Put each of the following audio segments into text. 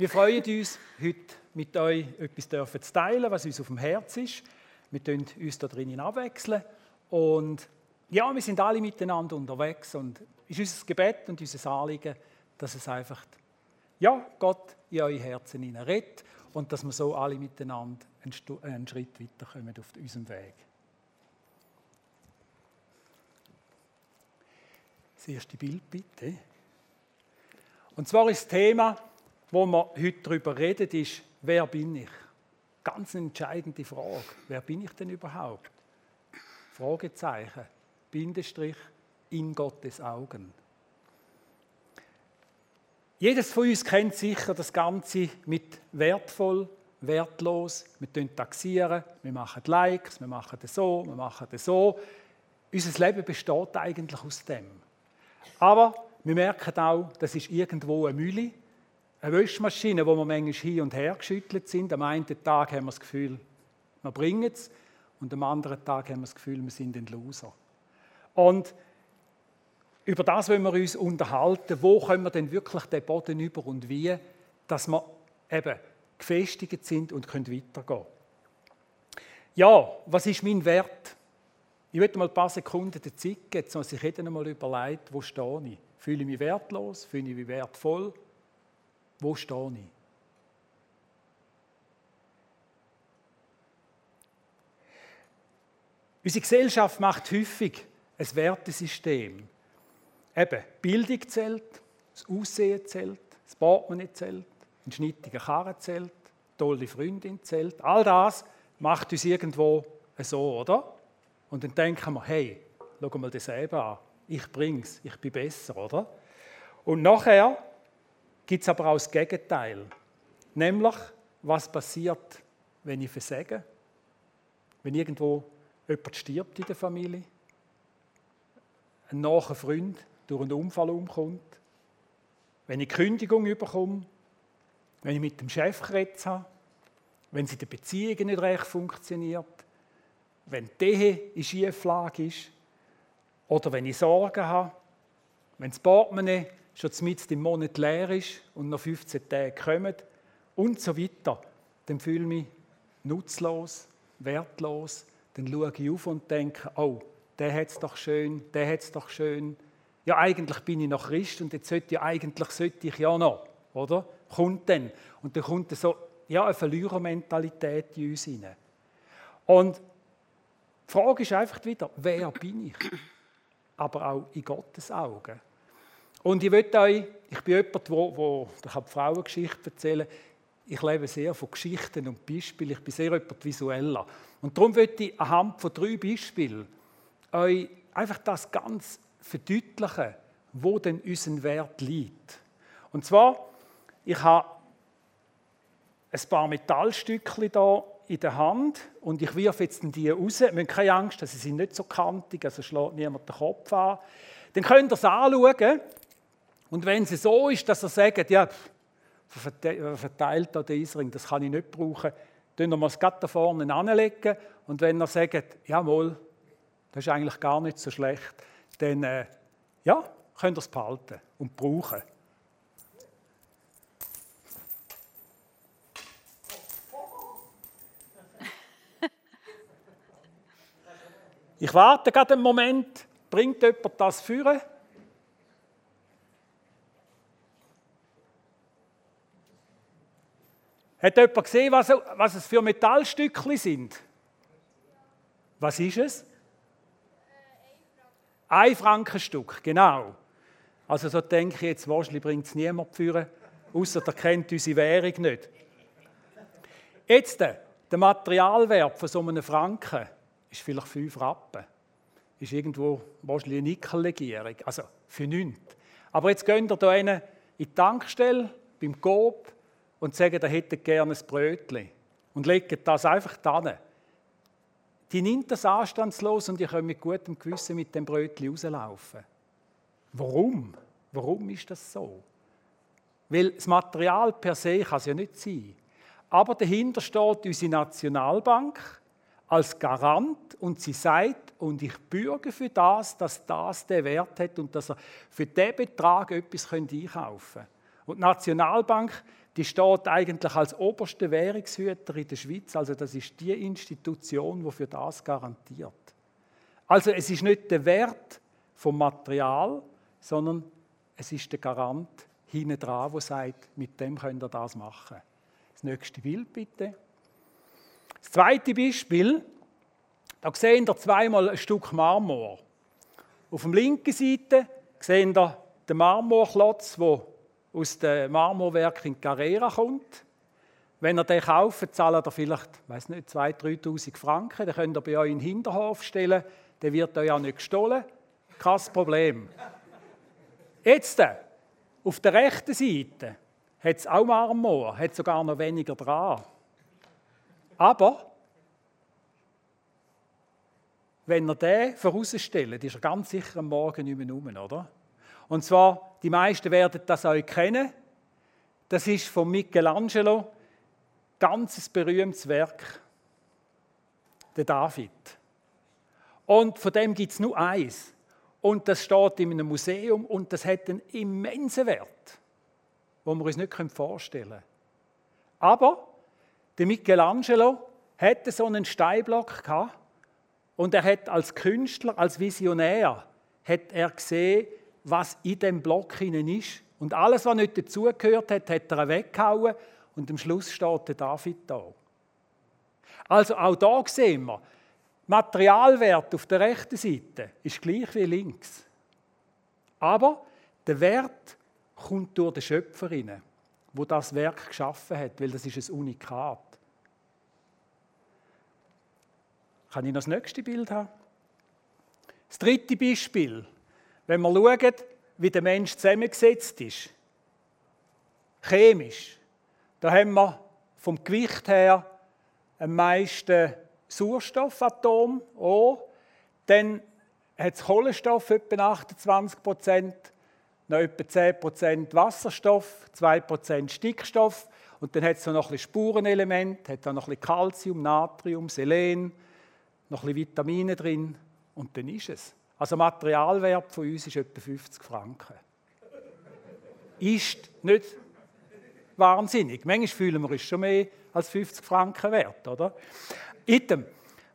Wir freuen uns, heute mit euch etwas zu teilen, was uns auf dem Herz ist. Wir tun uns da drinnen abwechseln. Und ja, wir sind alle miteinander unterwegs. Und es ist unser Gebet und unser Anliegen, dass es einfach, ja, Gott in eure Herzen redet und dass wir so alle miteinander einen, Schritt weiterkommen auf unserem Weg. Das erste Bild bitte. Und zwar ist das Thema, wo wir heute darüber reden, ist, wer bin ich? Ganz entscheidende Frage. Wer bin ich denn überhaupt? Fragezeichen, Bindestrich, in Gottes Augen. Jedes von uns kennt sicher das Ganze mit wertvoll, wertlos. Wir taxieren, wir machen Likes, wir machen das so, wir machen das so. Unser Leben besteht eigentlich aus dem. Aber wir merken auch, das ist irgendwo eine Mühle eine Wäschmaschine, wo wir manchmal hin und her geschüttelt sind. Am einen Tag haben wir das Gefühl, wir bringen es. Und am anderen Tag haben wir das Gefühl, wir sind ein Loser. Und über das wollen wir uns unterhalten. Wo können wir denn wirklich den Boden über und wie, dass wir eben gefestigt sind und können weitergehen Ja, was ist mein Wert? Ich möchte mal ein paar Sekunden der Zeit geben, dass sich jeder einmal überlegt, wo stehe ich? Fühle ich mich wertlos? Fühle ich mich wertvoll? Wo stehe ich? Unsere Gesellschaft macht häufig ein Wertesystem. Eben, Bildung zählt, das Aussehen zählt, das Portemonnaie zählt, ein schnittiger Karren zählt, tolle Freundin zählt. All das macht uns irgendwo so, oder? Und dann denken wir, hey, schau mal das selber an. Ich bring's, ich bin besser, oder? Und nachher gibt es aber auch das Gegenteil. Nämlich, was passiert, wenn ich versage? Wenn irgendwo jemand stirbt in der Familie? Ein naher Freund durch einen Unfall umkommt? Wenn ich Kündigung überkomme? Wenn ich mit dem Chef geredet habe? Wenn sie in der Beziehung nicht recht funktioniert? Wenn die Ehe in Schieflage ist? Oder wenn ich Sorgen habe? Wenn das Portemonnaie schon mit im Monat leer ist und noch 15 Tage kommen und so weiter, dann fühle ich mich nutzlos, wertlos. Dann schaue ich auf und denke, oh, der hat es doch schön, der hat es doch schön. Ja, eigentlich bin ich noch Christ und jetzt sollte ich, eigentlich sollte ich ja noch, oder? Kommt dann. Und dann kommt so ja, eine Verlierermentalität in uns hinein. Und die Frage ist einfach wieder, wer bin ich? Aber auch in Gottes Augen. Und ich möchte euch, ich bin jemand, wo, wo ich habe Frauengeschichte erzählen. Ich lebe sehr von Geschichten und Beispielen. Ich bin sehr jemand visueller. Und darum möchte ich anhand von drei Beispielen euch einfach das ganz verdeutlichen, wo denn unser Wert liegt. Und zwar, ich habe ein paar Metallstückchen hier in der Hand und ich wirf jetzt die raus. Ihr müsst keine Angst, sie sind nicht so kantig, also schlägt niemand den Kopf an. Dann könnt ihr es anschauen und wenn es so ist, dass er sagt, ja, verteilt da den Eisring, das kann ich nicht brauchen, dann wir es gerade da vorne anlegen. Und wenn er sagt, jawohl, das ist eigentlich gar nicht so schlecht, dann äh, ja, könnt ihr es behalten und brauchen. Ich warte gerade einen Moment, bringt jemand das führen? Hat jemand gesehen, was, was es für Metallstückchen sind? Was ist es? Ein Frankenstück, genau. Also so denke ich jetzt, wahrscheinlich bringt es niemand führen, außer der kennt unsere Währung nicht. Jetzt, der Materialwert von so einem Franken ist vielleicht 5 Rappen. Ist irgendwo wahrscheinlich eine Nickellegierung, also für nichts. Aber jetzt gehen ihr hier in die Tankstelle, beim Coop, und sagen, er hätte gerne ein Brötchen und legen das einfach da. Die nimmt das anstandslos und die können mit gutem Gewissen mit dem Brötchen rauslaufen. Warum? Warum ist das so? Weil das Material per se kann es ja nicht sein. Aber dahinter steht unsere Nationalbank als Garant und sie sagt, und ich bürge für das, dass das den Wert hat und dass er für diesen Betrag etwas einkaufen kann. Und die Nationalbank die steht eigentlich als oberste Währungshüter in der Schweiz. Also das ist die Institution, die für das garantiert. Also es ist nicht der Wert vom Material, sondern es ist der Garant hinten dran, der sagt, mit dem könnt ihr das machen. Das nächste Bild bitte. Das zweite Beispiel, da sehen ihr zweimal ein Stück Marmor. Auf der linken Seite sehen ihr den Marmorklotz, der aus dem Marmorwerk in Carrera kommt. Wenn ihr den kauft, zahlt ihr vielleicht, weiß nicht, 2.000, 3.000 Franken. Den könnt ihr bei euch in den Hinterhof stellen. Der wird euch auch nicht gestohlen. Kein Problem. Jetzt, äh, auf der rechten Seite, hat es auch Marmor, hat sogar noch weniger dran. Aber, wenn ihr den vorausstellt, ist er ganz sicher am Morgen nicht mehr rum, oder? Und zwar, die meisten werden das euch kennen. Das ist von Michelangelo, ganz berühmtes Werk, der David. Und von dem gibt es nur eins. Und das steht in einem Museum und das hat einen immensen Wert, den wir uns nicht vorstellen können. Aber der Michelangelo hatte so einen Steinblock gehabt und er hat als Künstler, als Visionär, hat er gesehen, was in dem Block hinein ist. Und alles, was nicht dazugehört hat, hat er weggehauen und am Schluss steht der David da. Also auch da sehen wir, Materialwert auf der rechten Seite ist gleich wie links. Aber der Wert kommt durch den Schöpfer rein, wo das Werk geschaffen hat, weil das ist ein Unikat. Kann ich noch das nächste Bild haben? Das dritte Beispiel wenn wir schauen, wie der Mensch zusammengesetzt ist, chemisch, da haben wir vom Gewicht her am meisten Sauerstoffatom, O. Dann hat es Kohlenstoff, etwa 28 Prozent, noch etwa 10 Prozent Wasserstoff, 2 Prozent Stickstoff und dann hat es noch ein bisschen Spurenelement, hat dann noch ein bisschen Natrium, Selen, noch ein bisschen Vitamine drin und dann ist es. Also Materialwert von uns ist etwa 50 Franken. Ist nicht wahnsinnig. Manchmal fühlen wir uns schon mehr als 50 Franken wert, oder? Item.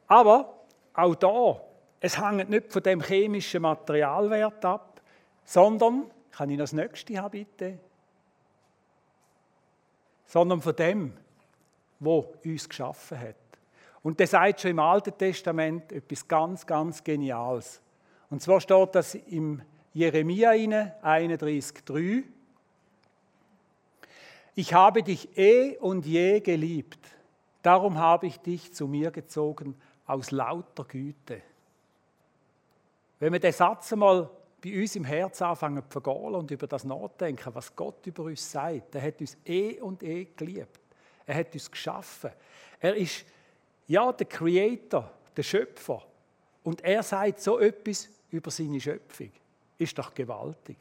Aber auch da, es hängt nicht von dem chemischen Materialwert ab, sondern, kann ich noch das nächste haben, bitte? Sondern von dem, wo uns geschaffen hat. Und der sagt schon im Alten Testament etwas ganz, ganz Geniales. Und zwar steht das im Jeremia 31,3. Ich habe dich eh und je geliebt, darum habe ich dich zu mir gezogen aus lauter Güte. Wenn wir den Satz einmal bei uns im Herz anfangen zu vergehen und über das nachdenken, was Gott über uns sagt, er hat uns eh und eh geliebt. Er hat uns geschaffen. Er ist ja der Creator, der Schöpfer. Und er sagt so etwas über seine Schöpfung. Ist doch gewaltig.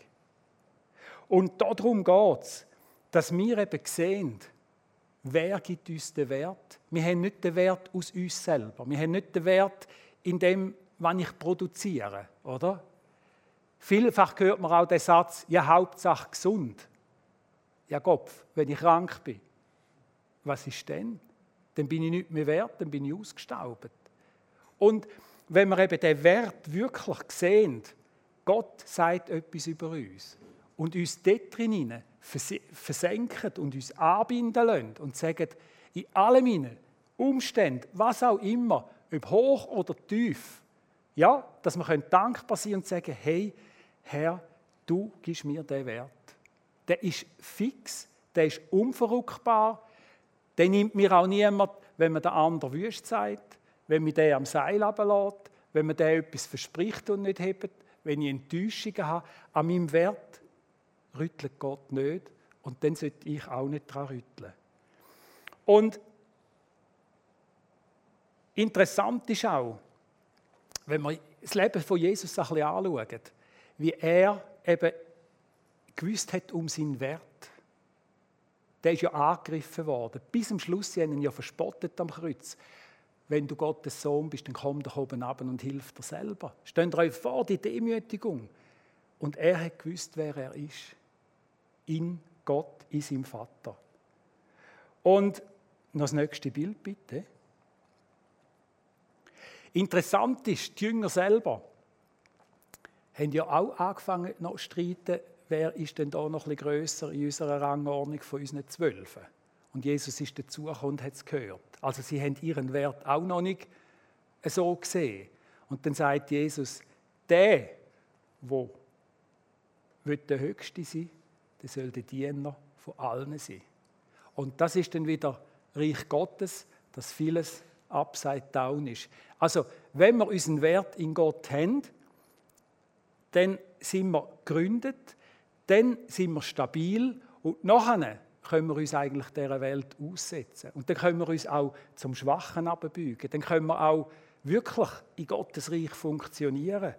Und darum geht es, dass wir eben sehen, wer gibt uns den Wert. Wir haben nicht den Wert aus uns selber. Wir haben nicht den Wert in dem, was ich produziere, oder? Vielfach hört man auch den Satz, ja, Hauptsache gesund. Ja, Kopf, wenn ich krank bin, was ist denn? Dann bin ich nicht mehr wert, dann bin ich ausgestaubt. Und wenn wir eben den Wert wirklich sehen, Gott sagt etwas über uns und uns dort drin versenken und uns anbinden lassen und sagen, in allen meinen Umständen, was auch immer, ob hoch oder tief, ja, dass wir dankbar sein und sagen, hey, Herr, du gibst mir den Wert. Der ist fix, der ist unverrückbar, den nimmt mir auch niemand, wenn man der andere wüst sagt wenn man den am Seil runterlässt, wenn man den etwas verspricht und nicht hebt, wenn ich Enttäuschungen habe, an meinem Wert rüttelt Gott nicht und dann sollte ich auch nicht daran rütteln. Und interessant ist auch, wenn man das Leben von Jesus ein bisschen anschaut, wie er eben gewusst hat um seinen Wert. Der ist ja angegriffen worden. Bis zum Schluss, sie haben ihn ja verspottet am Kreuz wenn du Gottes Sohn bist, dann komm doch oben ab und hilf dir selber. Stellt euch vor, die Demütigung. Und er hat gewusst, wer er ist. In Gott, in seinem Vater. Und noch das nächste Bild bitte. Interessant ist, die Jünger selber haben ja auch angefangen noch zu streiten, wer ist denn da noch ein bisschen grösser in unserer Rangordnung von unseren Zwölfen. Und Jesus ist dazugekommen und hat es gehört. Also sie haben ihren Wert auch noch nicht so gesehen. Und dann sagt Jesus, der, wo der Höchste sein der soll der Diener von allen sein. Und das ist dann wieder Reich Gottes, dass vieles upside down ist. Also, wenn wir unseren Wert in Gott haben, dann sind wir gegründet, dann sind wir stabil und nachher können wir uns eigentlich dieser Welt aussetzen. Und dann können wir uns auch zum Schwachen abbeugen. Dann können wir auch wirklich in Gottes Reich funktionieren.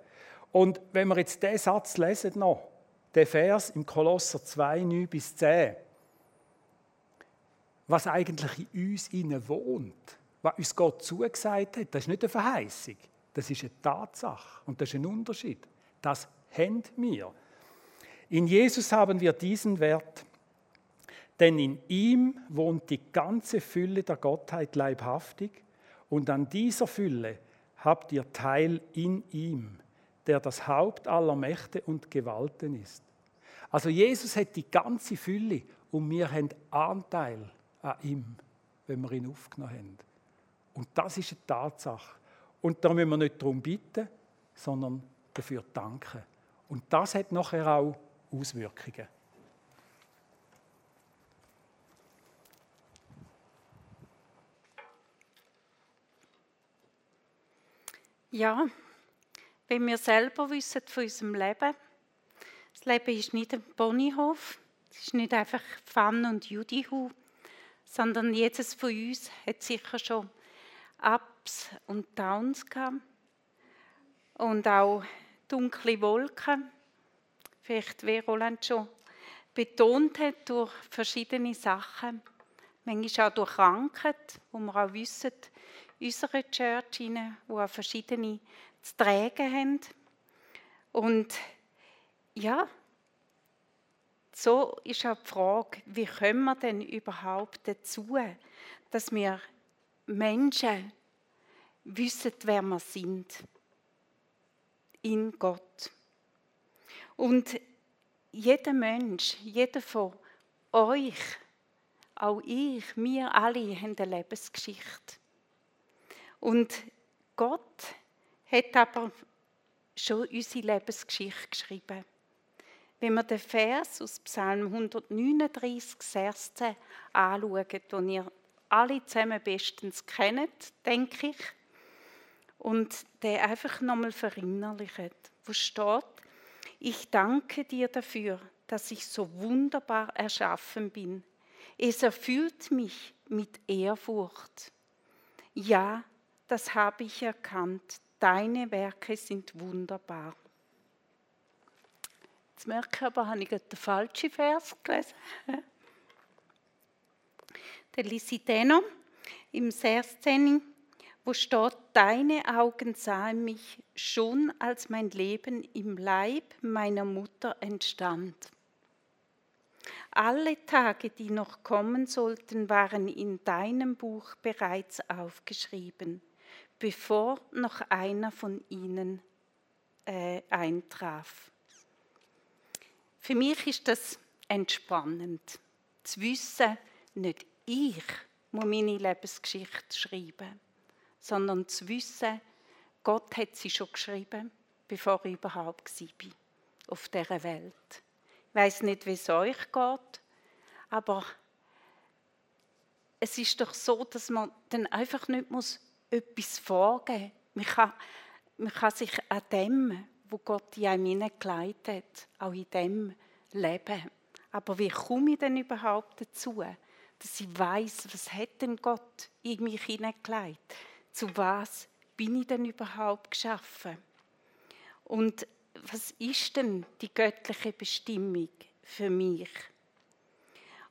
Und wenn wir jetzt diesen Satz lesen noch, den Vers im Kolosser 2, 9 bis 10, was eigentlich in uns innen wohnt, was uns Gott zugesagt hat, das ist nicht eine Verheißung, das ist eine Tatsache und das ist ein Unterschied. Das haben wir. In Jesus haben wir diesen Wert, denn in ihm wohnt die ganze Fülle der Gottheit leibhaftig und an dieser Fülle habt ihr Teil in ihm, der das Haupt aller Mächte und Gewalten ist. Also Jesus hat die ganze Fülle und wir haben Anteil an ihm, wenn wir ihn aufgenommen haben. Und das ist eine Tatsache. Und da müssen wir nicht darum bitten, sondern dafür danken. Und das hat nachher auch Auswirkungen. Ja, wenn wir selber wissen von unserem Leben, das Leben ist nicht ein Ponyhof, es ist nicht einfach Fun und Judihu, sondern jedes von uns hat sicher schon Ups und Downs gehabt und auch dunkle Wolken, vielleicht wie Roland schon betont hat, durch verschiedene Sachen, manchmal auch durch Krankheit, wo wir auch wissen, unsere Church hinein, die auch verschiedene zu tragen haben. Und ja, so ist auch die Frage, wie kommen wir denn überhaupt dazu, dass wir Menschen wissen, wer wir sind in Gott. Und jeder Mensch, jeder von euch, auch ich, wir alle haben eine Lebensgeschichte. Und Gott hat aber schon unsere Lebensgeschichte geschrieben. Wenn wir den Vers aus Psalm 139, 16 anschauen, den ihr alle zusammen bestens kennt, denke ich, und der einfach nochmal verinnerlicht, wo steht, ich danke dir dafür, dass ich so wunderbar erschaffen bin. Es erfüllt mich mit Ehrfurcht. Ja, das habe ich erkannt. Deine Werke sind wunderbar. Jetzt merke ich aber, habe ich den falschen Vers gelesen. Der lese im 16, wo steht, Deine Augen sahen mich schon, als mein Leben im Leib meiner Mutter entstand. Alle Tage, die noch kommen sollten, waren in deinem Buch bereits aufgeschrieben bevor noch einer von ihnen äh, eintraf. Für mich ist das entspannend, zu wissen, nicht ich muss meine Lebensgeschichte schreiben, sondern zu wissen, Gott hat sie schon geschrieben, bevor ich überhaupt war auf dieser Welt. Ich weiß nicht, wie es euch geht, aber es ist doch so, dass man dann einfach nicht muss etwas vorgeben. Man kann, man kann sich an dem, wo Gott in einem hineingelegt hat, auch in dem leben. Aber wie komme ich denn überhaupt dazu, dass ich weiß, was hat denn Gott in mich hineingelegt? Zu was bin ich denn überhaupt geschaffen? Und was ist denn die göttliche Bestimmung für mich?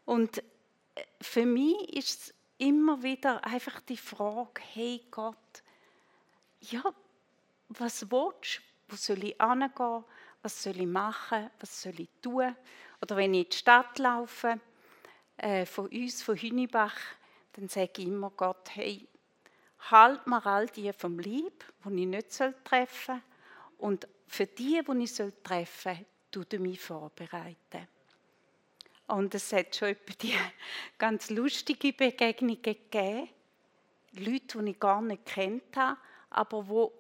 Und äh, für mich ist es immer wieder einfach die Frage, hey Gott, ja, was willst du? Wo soll ich hingehen? Was soll ich machen? Was soll ich tun? Oder wenn ich in die Stadt laufe, äh, von uns, von Hünibach, dann sage ich immer Gott, hey, halt mir all die vom Lieb, die ich nicht treffen soll, und für die, die ich treffen soll, du mich vorbereiten. Und es hat schon etwa die ganz lustige Begegnungen gegeben. Leute, die ich gar nicht kennt habe, aber wo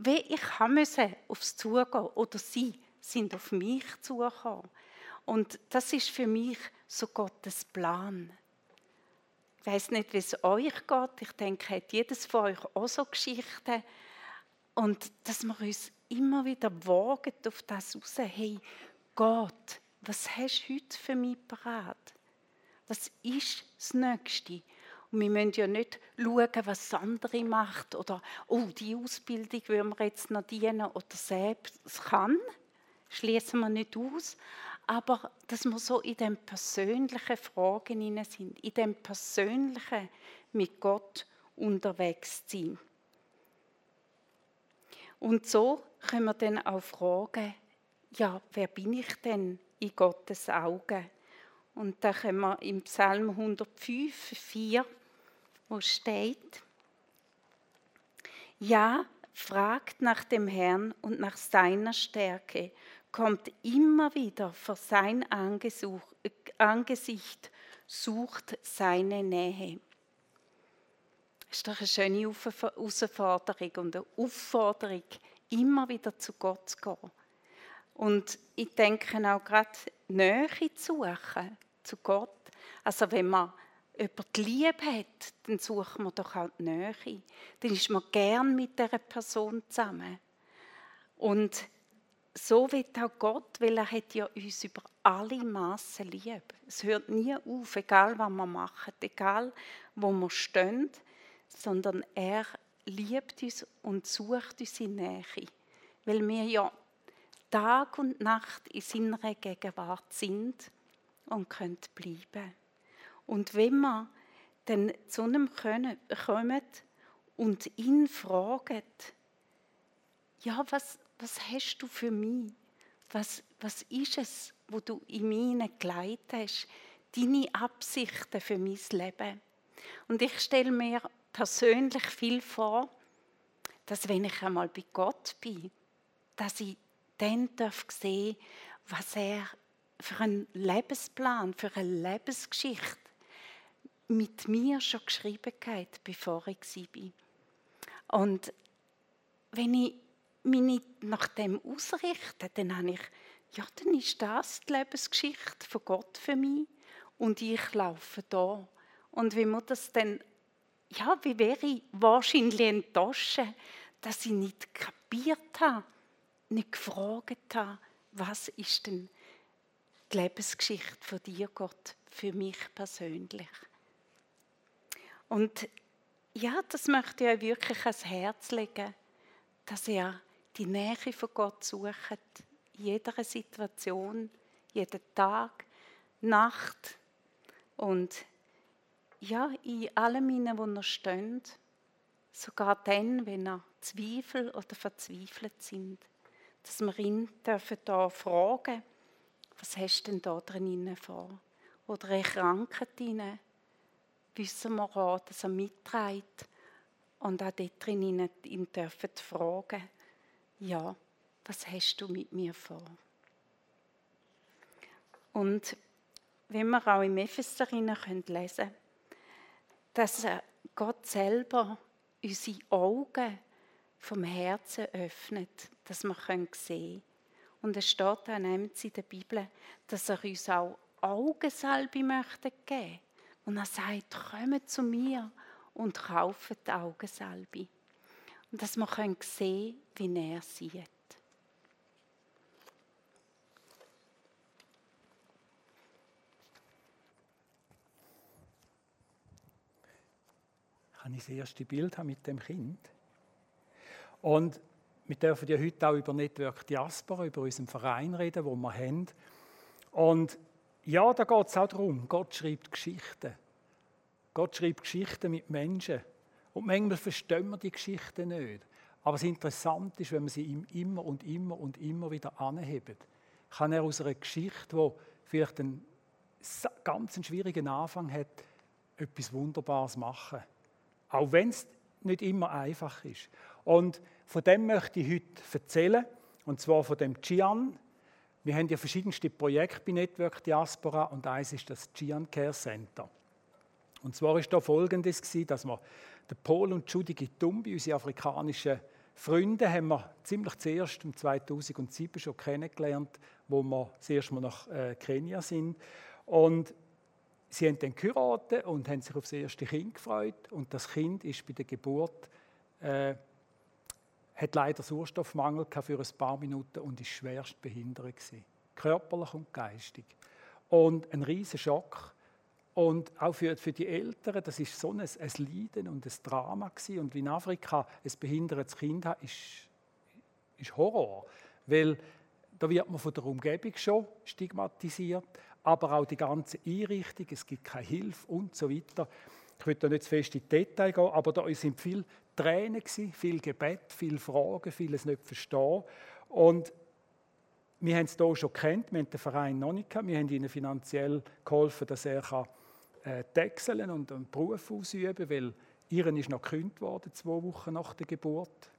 wie ich musste aufs Zugehen oder sie sind auf mich zugekommen. Und das ist für mich so Gottes Plan. Ich weiß nicht, wie es euch geht. Ich denke, hat jedes von euch auch so Geschichten. Und dass wir uns immer wieder wagen auf das raus. Hey, Gott, was hast du heute für mich parat? Was ist das Nächste? Und wir müssen ja nicht schauen, was andere macht oder, oh, die Ausbildung wollen wir jetzt noch dienen oder selbst. Es kann, schließen wir nicht aus. Aber dass wir so in den persönlichen Fragen sind, in dem persönlichen mit Gott unterwegs sind. Und so können wir dann auch fragen, ja, wer bin ich denn in Gottes Augen? Und da können wir im Psalm 105, 4, wo steht, ja, fragt nach dem Herrn und nach seiner Stärke, kommt immer wieder vor sein Angesicht, sucht seine Nähe. Das ist doch eine schöne Herausforderung und eine Aufforderung, immer wieder zu Gott zu gehen. Und ich denke auch gerade Nähe zu suchen zu Gott. Also wenn man jemand lieb hat, dann sucht man doch auch die Nähe. Dann ist man gern mit dieser Person zusammen. Und so wird auch Gott, weil er hat ja uns über alle Massen lieb. Es hört nie auf, egal was wir machen, egal wo wir stehen, sondern er liebt uns und sucht unsere Nähe. Weil wir ja Tag und Nacht in seiner Gegenwart sind und können bleiben. Und wenn wir dann zu einem kommen und ihn fragen, ja, was, was hast du für mich? Was, was ist es, wo du in mir geleitet hast? Deine Absichten für mein Leben. Und ich stelle mir persönlich viel vor, dass wenn ich einmal bei Gott bin, dass ich dann darf sehen, was er für einen Lebensplan, für eine Lebensgeschichte mit mir schon geschrieben hat, bevor ich war. Und wenn ich mich nicht nach dem ausrichte, dann habe ich, ja, dann ist das die Lebensgeschichte von Gott für mich und ich laufe da. Und wie man das dann, ja, wie wäre ich wahrscheinlich enttäuscht, dass ich nicht kapiert habe, nicht gefragt habe, was ist denn die Lebensgeschichte von dir, Gott, für mich persönlich. Und ja, das möchte ich euch wirklich ans Herz legen, dass ihr die Nähe von Gott sucht, in jeder Situation, jeden Tag, Nacht und ja, in allem hinein, wo ihr steht, sogar dann, wenn ihr Zweifel oder verzweifelt sind, dass wir ihn dürfen da fragen, was hast du denn da drin vor? Oder eine Krankheit drin, wissen wir auch, dass er mitträgt und auch dort drin ihn dürfen fragen, ja, was hast du mit mir vor? Und wenn wir auch im Epheser lesen können, dass Gott selber unsere Augen vom Herzen öffnet, dass wir sehen können. Und es steht dann in der Bibel, dass er uns auch Augensalbe möchte geben. Und er sagt, kommt zu mir und kauft die Augensalbe. Und dass wir sehen können, wie er sieht. Kann ich das erste Bild haben mit dem Kind? Und wir dürfen ja heute auch über Network Diaspora, über unseren Verein reden, wo wir haben. Und ja, da geht es auch darum, Gott schreibt Geschichten. Gott schreibt Geschichten mit Menschen. Und manchmal verstehen wir die Geschichten nicht. Aber das Interessante ist, wenn wir sie ihm immer und immer und immer wieder anheben, kann er aus einer Geschichte, die vielleicht ein ganz einen schwierigen Anfang hat, etwas Wunderbares machen. Auch wenn es nicht immer einfach ist. Und von dem möchte ich heute erzählen, und zwar von dem Gian. Wir haben ja verschiedenste Projekte bei Network Diaspora und eines ist das Gian Care Center. Und zwar war da folgendes dass wir den Paul und Judy Gitumbi, unsere afrikanischen Freunde, haben wir ziemlich zuerst im 2007 schon kennengelernt, wo wir das erste Mal nach äh, Kenia sind. Und sie haben dann geheiratet und haben sich auf das erste Kind gefreut. Und das Kind ist bei der Geburt, äh, hat leider Sauerstoffmangel für ein paar Minuten und ist schwerst behindert. Körperlich und geistig. Und ein riesiger Schock. Und auch für, für die Eltern, das ist so ein, ein Leiden und ein Drama gewesen. Und wie in Afrika ein behindertes Kind hat, ist, ist Horror. Weil da wird man von der Umgebung schon stigmatisiert aber auch die ganze Einrichtung, es gibt keine Hilfe und so weiter. Ich will da nicht zu fest in die Details gehen, aber da sind viele Tränen, viel Gebet, viele Fragen, vieles nicht verstehen. Und wir haben es hier schon kennt, wir haben den Verein noch nicht gehabt, wir haben ihnen finanziell geholfen, dass er kann, äh, und einen Beruf ausüben kann, weil ihren ist noch gekündigt worden, zwei Wochen nach der Geburt,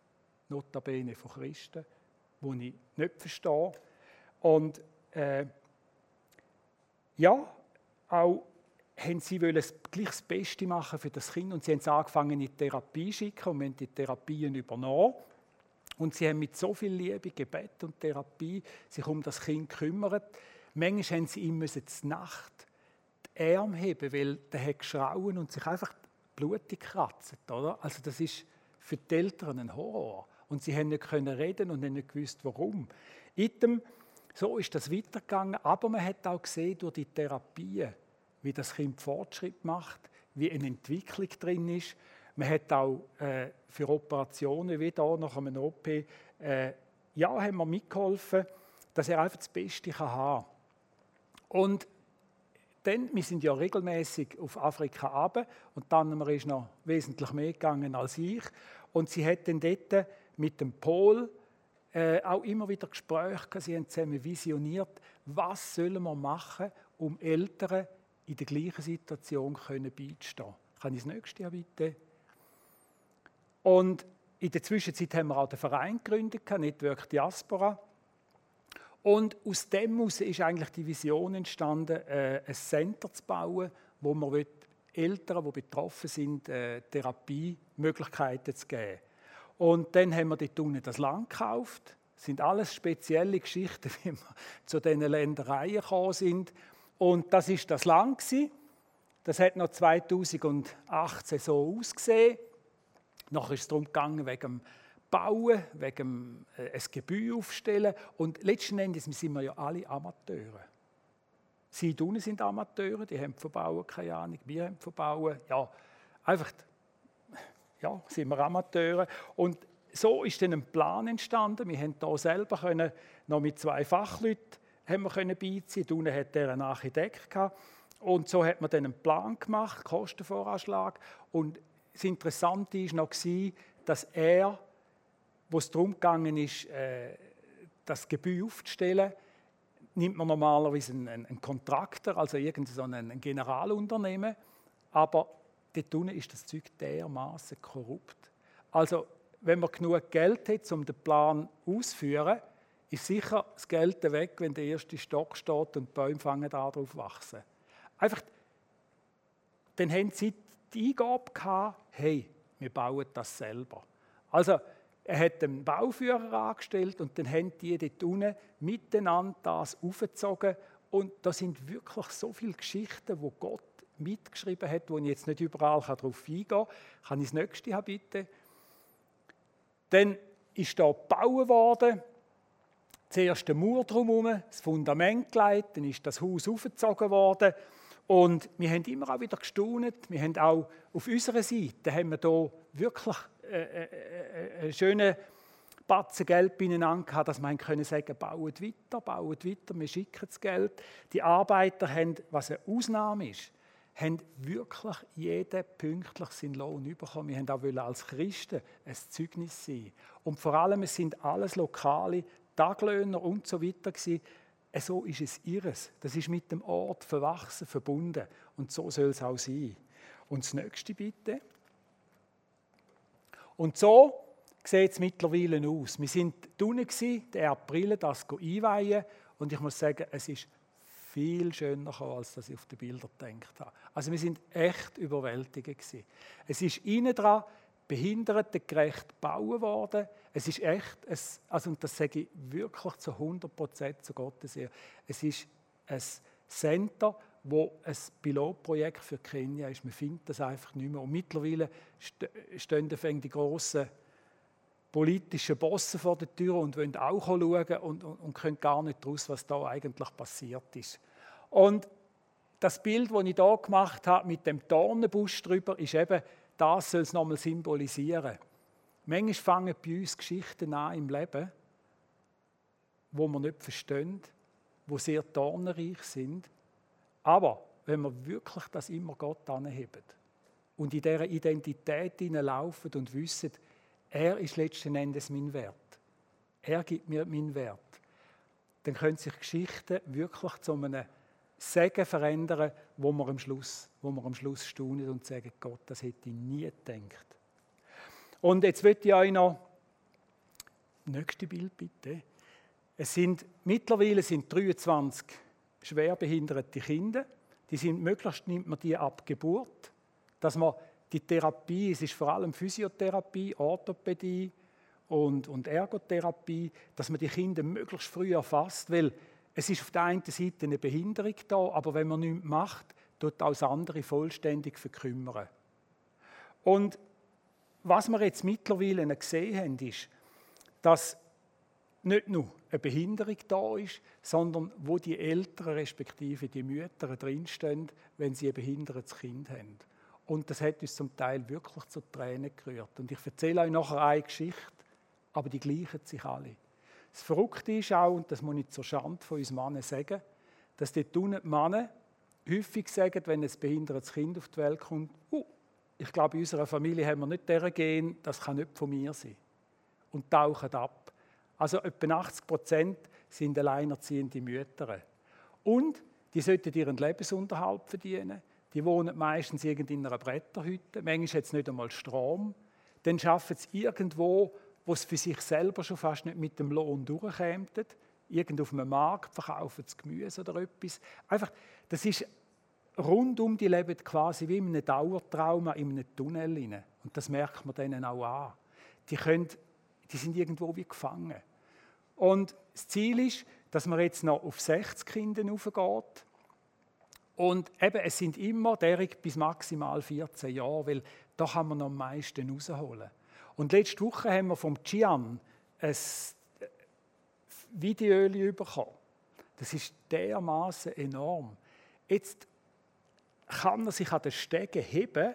notabene von Christen, wo ich nicht verstehe. Und äh, ja, auch haben sie wollen gleich das Beste machen für das Kind und sie haben es angefangen in die Therapie zu schicken und haben die Therapien übernommen. Und sie haben mit so viel Liebe, Gebet und Therapie sich um das Kind gekümmert. Manchmal haben sie ihm müssen Nacht die Arme heben, weil der hat geschrauen und sich einfach blutig kratzt. Oder? Also das ist für die Eltern ein Horror. Und sie haben nicht können reden und haben nicht gewusst, warum. Item so ist das weitergegangen, aber man hat auch gesehen durch die Therapie, wie das Kind Fortschritt macht, wie eine Entwicklung drin ist. Man hat auch äh, für Operationen wie da nach einem OP, äh, ja, haben wir mitgeholfen, dass er einfach das Beste kann haben Und dann, wir sind ja regelmäßig auf Afrika runter und dann ist noch wesentlich mehr gegangen als ich. Und sie hat dann dort mit dem Pol äh, auch immer wieder Gespräche Sie haben zusammen visioniert, was sollen wir machen, um Eltern in der gleichen Situation können beizustehen. Kann ich das nächste Jahr bitte? Und in der Zwischenzeit haben wir auch den Verein gegründet, Network Diaspora. Und aus dem heraus ist eigentlich die Vision entstanden, äh, ein Center zu bauen, wo man Eltern, die betroffen sind, äh, Therapiemöglichkeiten zu geben. Und dann haben wir dort unten das Land gekauft. Das sind alles spezielle Geschichten, wie wir zu diesen Ländereien gekommen sind. Und das ist das Land. Das hat noch 2018 so ausgesehen. Nachher ist es darum gegangen, wegen dem Bauen, wegen dem, äh, ein Gebäude aufstellen. Und letzten Endes sind wir ja alle Amateure. Sie unten sind Amateure, die haben von keine Ahnung, wir haben von. Ja, einfach ja, sind wir Amateure. Und so ist dann ein Plan entstanden. Wir haben hier selber können, noch mit zwei Fachleuten haben wir können beiziehen. Unten hat er einen Architekt gehabt. Und so hat man dann einen Plan gemacht, Kostenvoranschlag. Und das Interessante war noch, dass er, wo es darum ist, äh, das Gebäude aufzustellen, nimmt man normalerweise einen, einen Kontraktor, also irgendein Generalunternehmen. Aber dort unten ist das Zeug dermaßen korrupt. Also, wenn man genug Geld hat, um den Plan auszuführen, ist sicher das Geld weg, wenn der erste Stock steht und die Bäume fangen darauf wachsen. Einfach, dann haben sie die Eingabe gehabt, hey, wir bauen das selber. Also, er hat den Bauführer angestellt und dann haben die dort unten miteinander das aufgezogen und da sind wirklich so viele Geschichten, wo Gott mitgeschrieben hat, wo ich jetzt nicht überall darauf eingehen kann. Kann ich das nächste haben, bitte? Dann ist da gebaut worden, zuerst der Mauer drumherum, das Fundament gelegt, dann ist das Haus aufgezogen worden und wir haben immer auch wieder gestaunt. Wir haben auch auf unserer Seite haben wir hier wirklich äh, äh, äh, einen schönen Batzen Geld beieinander gehabt, dass wir können sagen, baut weiter, baut weiter, wir schicken das Geld. Die Arbeiter haben, was eine Ausnahme ist, haben wirklich jeden pünktlich seinen Lohn bekommen. Wir haben auch als Christen ein Zeugnis sein. Und vor allem, es sind alles lokale Taglöhner und so weiter gewesen. so ist es ihres. Das ist mit dem Ort verwachsen, verbunden. Und so soll es auch sein. Und das nächste bitte. Und so sieht es mittlerweile aus. Wir sind unten, der April, das einweihen. Und ich muss sagen, es ist viel schöner gekommen, als dass ich auf die Bilder gedacht habe. Also wir sind echt überwältigend gewesen. Es ist innen dran behindertengerecht gebaut worden. Es ist echt, es, also und das sage ich wirklich zu 100 Prozent zu Gottes Ehre, es ist ein Center, wo ein Pilotprojekt für Kenia ist. Man findet das einfach nicht mehr. Und mittlerweile stehen die grossen politischen Bosse vor der Tür und wollen auch schauen und, und, und können gar nicht daraus, was da eigentlich passiert ist. Und das Bild, das ich hier gemacht habe mit dem Dornenbusch drüber, ist eben, das soll es nochmal symbolisieren. Manchmal fangen bei uns Geschichten an im Leben, wo wir nicht verstehen, wo sehr dornenreich sind. Aber wenn wir wirklich das immer Gott anheben und in dieser Identität laufen und wissen, er ist letzten Endes mein Wert. Er gibt mir meinen Wert. Dann können sich Geschichten wirklich zu einem Segen verändern, wo wir am Schluss, wo wir am Schluss staunen und sagen, Gott, das hätte ich nie gedacht. Und jetzt wird ich euch noch nächste Bild bitte. Es sind mittlerweile sind 23 schwerbehinderte Kinder. Die sind möglichst nimmt man die ab Geburt, dass man die Therapie, es ist vor allem Physiotherapie, Orthopädie und, und Ergotherapie, dass man die Kinder möglichst früh erfasst, weil es ist auf der einen Seite eine Behinderung da, aber wenn man nichts macht, tut auch das andere vollständig verkümmern. Und was wir jetzt mittlerweile gesehen haben, ist, dass nicht nur eine Behinderung da ist, sondern wo die Eltern respektive die Mütter drinstehen, wenn sie ein behindertes Kind haben. Und das hat uns zum Teil wirklich zu Tränen gerührt. Und ich erzähle euch nachher eine Geschichte, aber die gleichen sich alle. Das Verrückte ist auch, und das muss ich zur Schande von uns Männern sagen, dass die Männer häufig sagen, wenn ein behindertes Kind auf die Welt kommt, uh, ich glaube, in unserer Familie haben wir nicht deren gehen, das kann nicht von mir sein. Und tauchen ab. Also etwa 80 Prozent sind alleinerziehende Mütter. Und die sollten ihren Lebensunterhalt verdienen. Die wohnen meistens in einer Bretterhütte. Manchmal hat es nicht einmal Strom. Dann arbeiten sie irgendwo, wo es für sich selber schon fast nicht mit dem Lohn durchkämen. Irgendwo auf einem Markt verkaufen sie Gemüse oder etwas. Einfach, das ist rundum, die leben quasi wie in einem Dauertrauma, in einem Tunnel. Rein. Und das merkt man denen auch an. Die, können, die sind irgendwo wie gefangen. Und das Ziel ist, dass man jetzt noch auf 60 Kinder aufgeht und eben, es sind immer derig bis maximal 14 Jahre, weil da kann man noch am meisten rausholen. Und letzte Woche haben wir vom Gian ein Video bekommen. Das ist dermaßen enorm. Jetzt kann er sich an den Stegen heben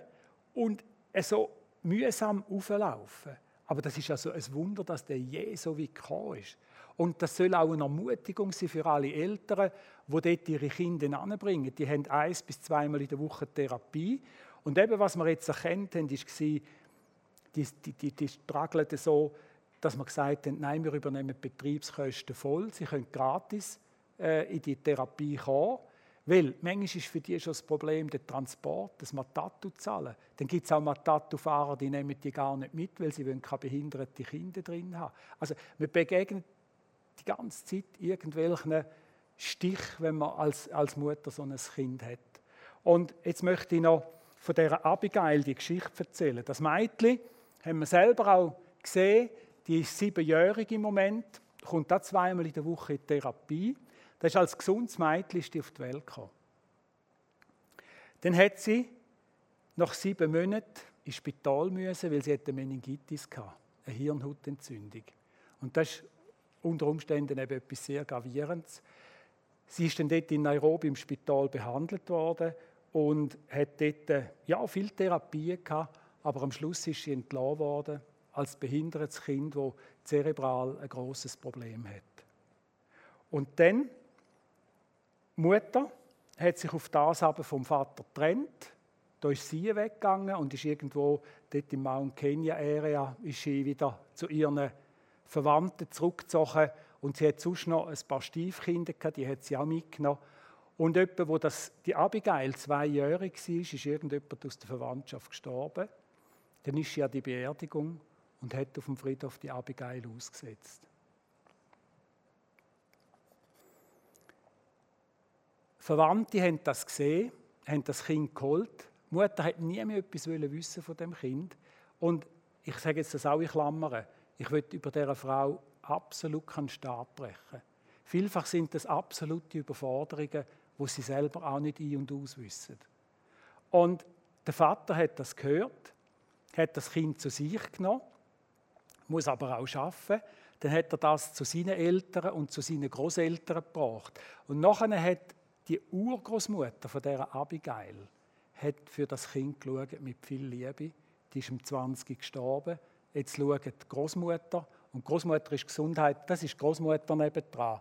und so mühsam auflaufen. Aber das ist also ein Wunder, dass der je so wie gekommen ist. Und das soll auch eine Ermutigung sein für alle Eltern, die dort ihre Kinder anbringen. Die haben eins bis zweimal in der Woche Therapie. Und eben, was wir jetzt erkannt haben, ist, die, die, die, die struggelten so, dass wir gesagt haben, nein, wir übernehmen die Betriebskosten voll, sie können gratis äh, in die Therapie kommen. Weil manchmal ist für die schon das Problem der Transport, das Matatu zahlen. Dann gibt es auch Matatu-Fahrer, die nehmen die gar nicht mit, weil sie keine behinderten Kinder drin haben. Also wir begegnen die ganze Zeit irgendwelchen Stich, wenn man als, als Mutter so ein Kind hat. Und jetzt möchte ich noch von dieser Abigail die Geschichte erzählen. Das Mädchen haben wir selber auch gesehen, die ist siebenjährig im Moment, kommt da zweimal in der Woche in Therapie. Das ist als gesundes Mädchen auf die Welt gekommen. Dann hat sie nach sieben Monaten ins Spital müssen, weil sie eine Meningitis hatte, eine Hirnhautentzündung. Und das ist unter Umständen eben etwas sehr Gravierendes. Sie ist dann dort in Nairobi im Spital behandelt worden und hat dort äh, ja, viel Therapie gehabt, aber am Schluss ist sie entlassen worden als behindertes Kind, das zerebral ein großes Problem hat. Und dann, Mutter hat sich auf das aber vom Vater getrennt. Da ist sie weggegangen und ist irgendwo dort im Mount Kenya Area ist sie wieder zu ihren Verwandten zurückgezogen Und sie hat sonst noch ein paar Stiefkinder gehabt, die hat sie auch mitgenommen. Und jemand, wo das, die Abigail zweijährig war, ist irgendjemand aus der Verwandtschaft gestorben. Dann ist sie an die Beerdigung und hat auf dem Friedhof die Abigail ausgesetzt. Verwandte haben das gesehen, haben das Kind geholt. Die Mutter hat nie mehr etwas wissen von dem Kind. Und ich sage jetzt das auch in Klammern. Ich will über dieser Frau absolut keinen Stab brechen. Vielfach sind das absolute Überforderungen, wo sie selber auch nicht ein- und auswissen. Und der Vater hat das gehört, hat das Kind zu sich genommen, muss aber auch arbeiten. Dann hat er das zu seinen Eltern und zu seinen Großeltern gebracht. Und nachher hat die Urgroßmutter von der Abigail hat für das Kind geschaut mit viel Liebe. Die ist um 20 gestorben. Jetzt schaut die Großmutter und Großmutter ist Gesundheit. Das ist Großmutter nebendran,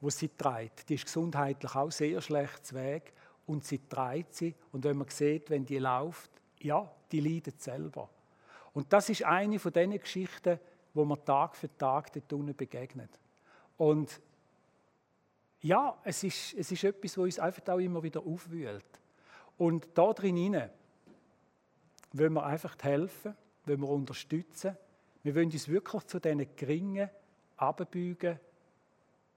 wo sie trägt. Die ist gesundheitlich auch sehr schlecht Weg und sie trägt sie. Und wenn man sieht, wenn die läuft, ja, die leidet selber. Und das ist eine von diesen Geschichten, wo man Tag für Tag dort unten begegnet. Und ja, es ist, es ist etwas, was uns einfach auch immer wieder aufwühlt. Und da drin wollen wir einfach helfen, wollen wir unterstützen. Wir wollen uns wirklich zu diesen Geringen abbeugen.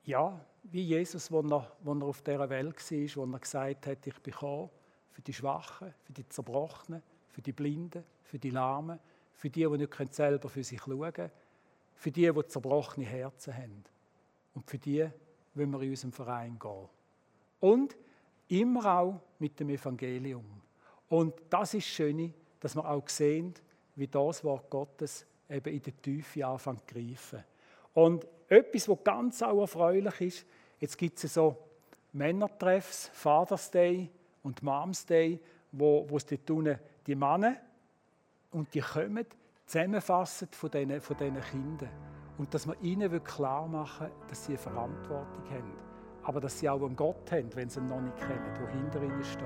Ja, wie Jesus, als er, wo er auf dieser Welt war, wo er gesagt hat, ich bin gekommen für die Schwachen, für die Zerbrochenen, für die Blinden, für die Lahmen, für die, die nicht selber für sich schauen können, für die, die zerbrochene Herzen haben und für die, wenn wir in unserem Verein gehen. Und immer auch mit dem Evangelium. Und das ist schön, dass wir auch sehen, wie das Wort Gottes eben in der Tiefe anfängt zu greifen. Und etwas, was ganz auch erfreulich ist, jetzt gibt es so Männertreffs, Father's Day und Mom's Day, wo, wo es dort unten die Männer und die kommen zusammenfassen von diesen, von diesen Kindern. Und dass wir ihnen klar machen dass sie eine Verantwortung haben. Aber dass sie auch einen Gott haben, wenn sie ihn noch nicht kennen, der hinter ihnen steht.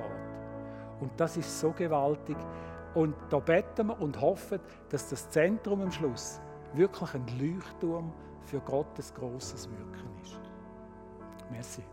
Und das ist so gewaltig. Und da beten wir und hoffen, dass das Zentrum am Schluss wirklich ein Leuchtturm für Gottes großes Wirken ist. Merci.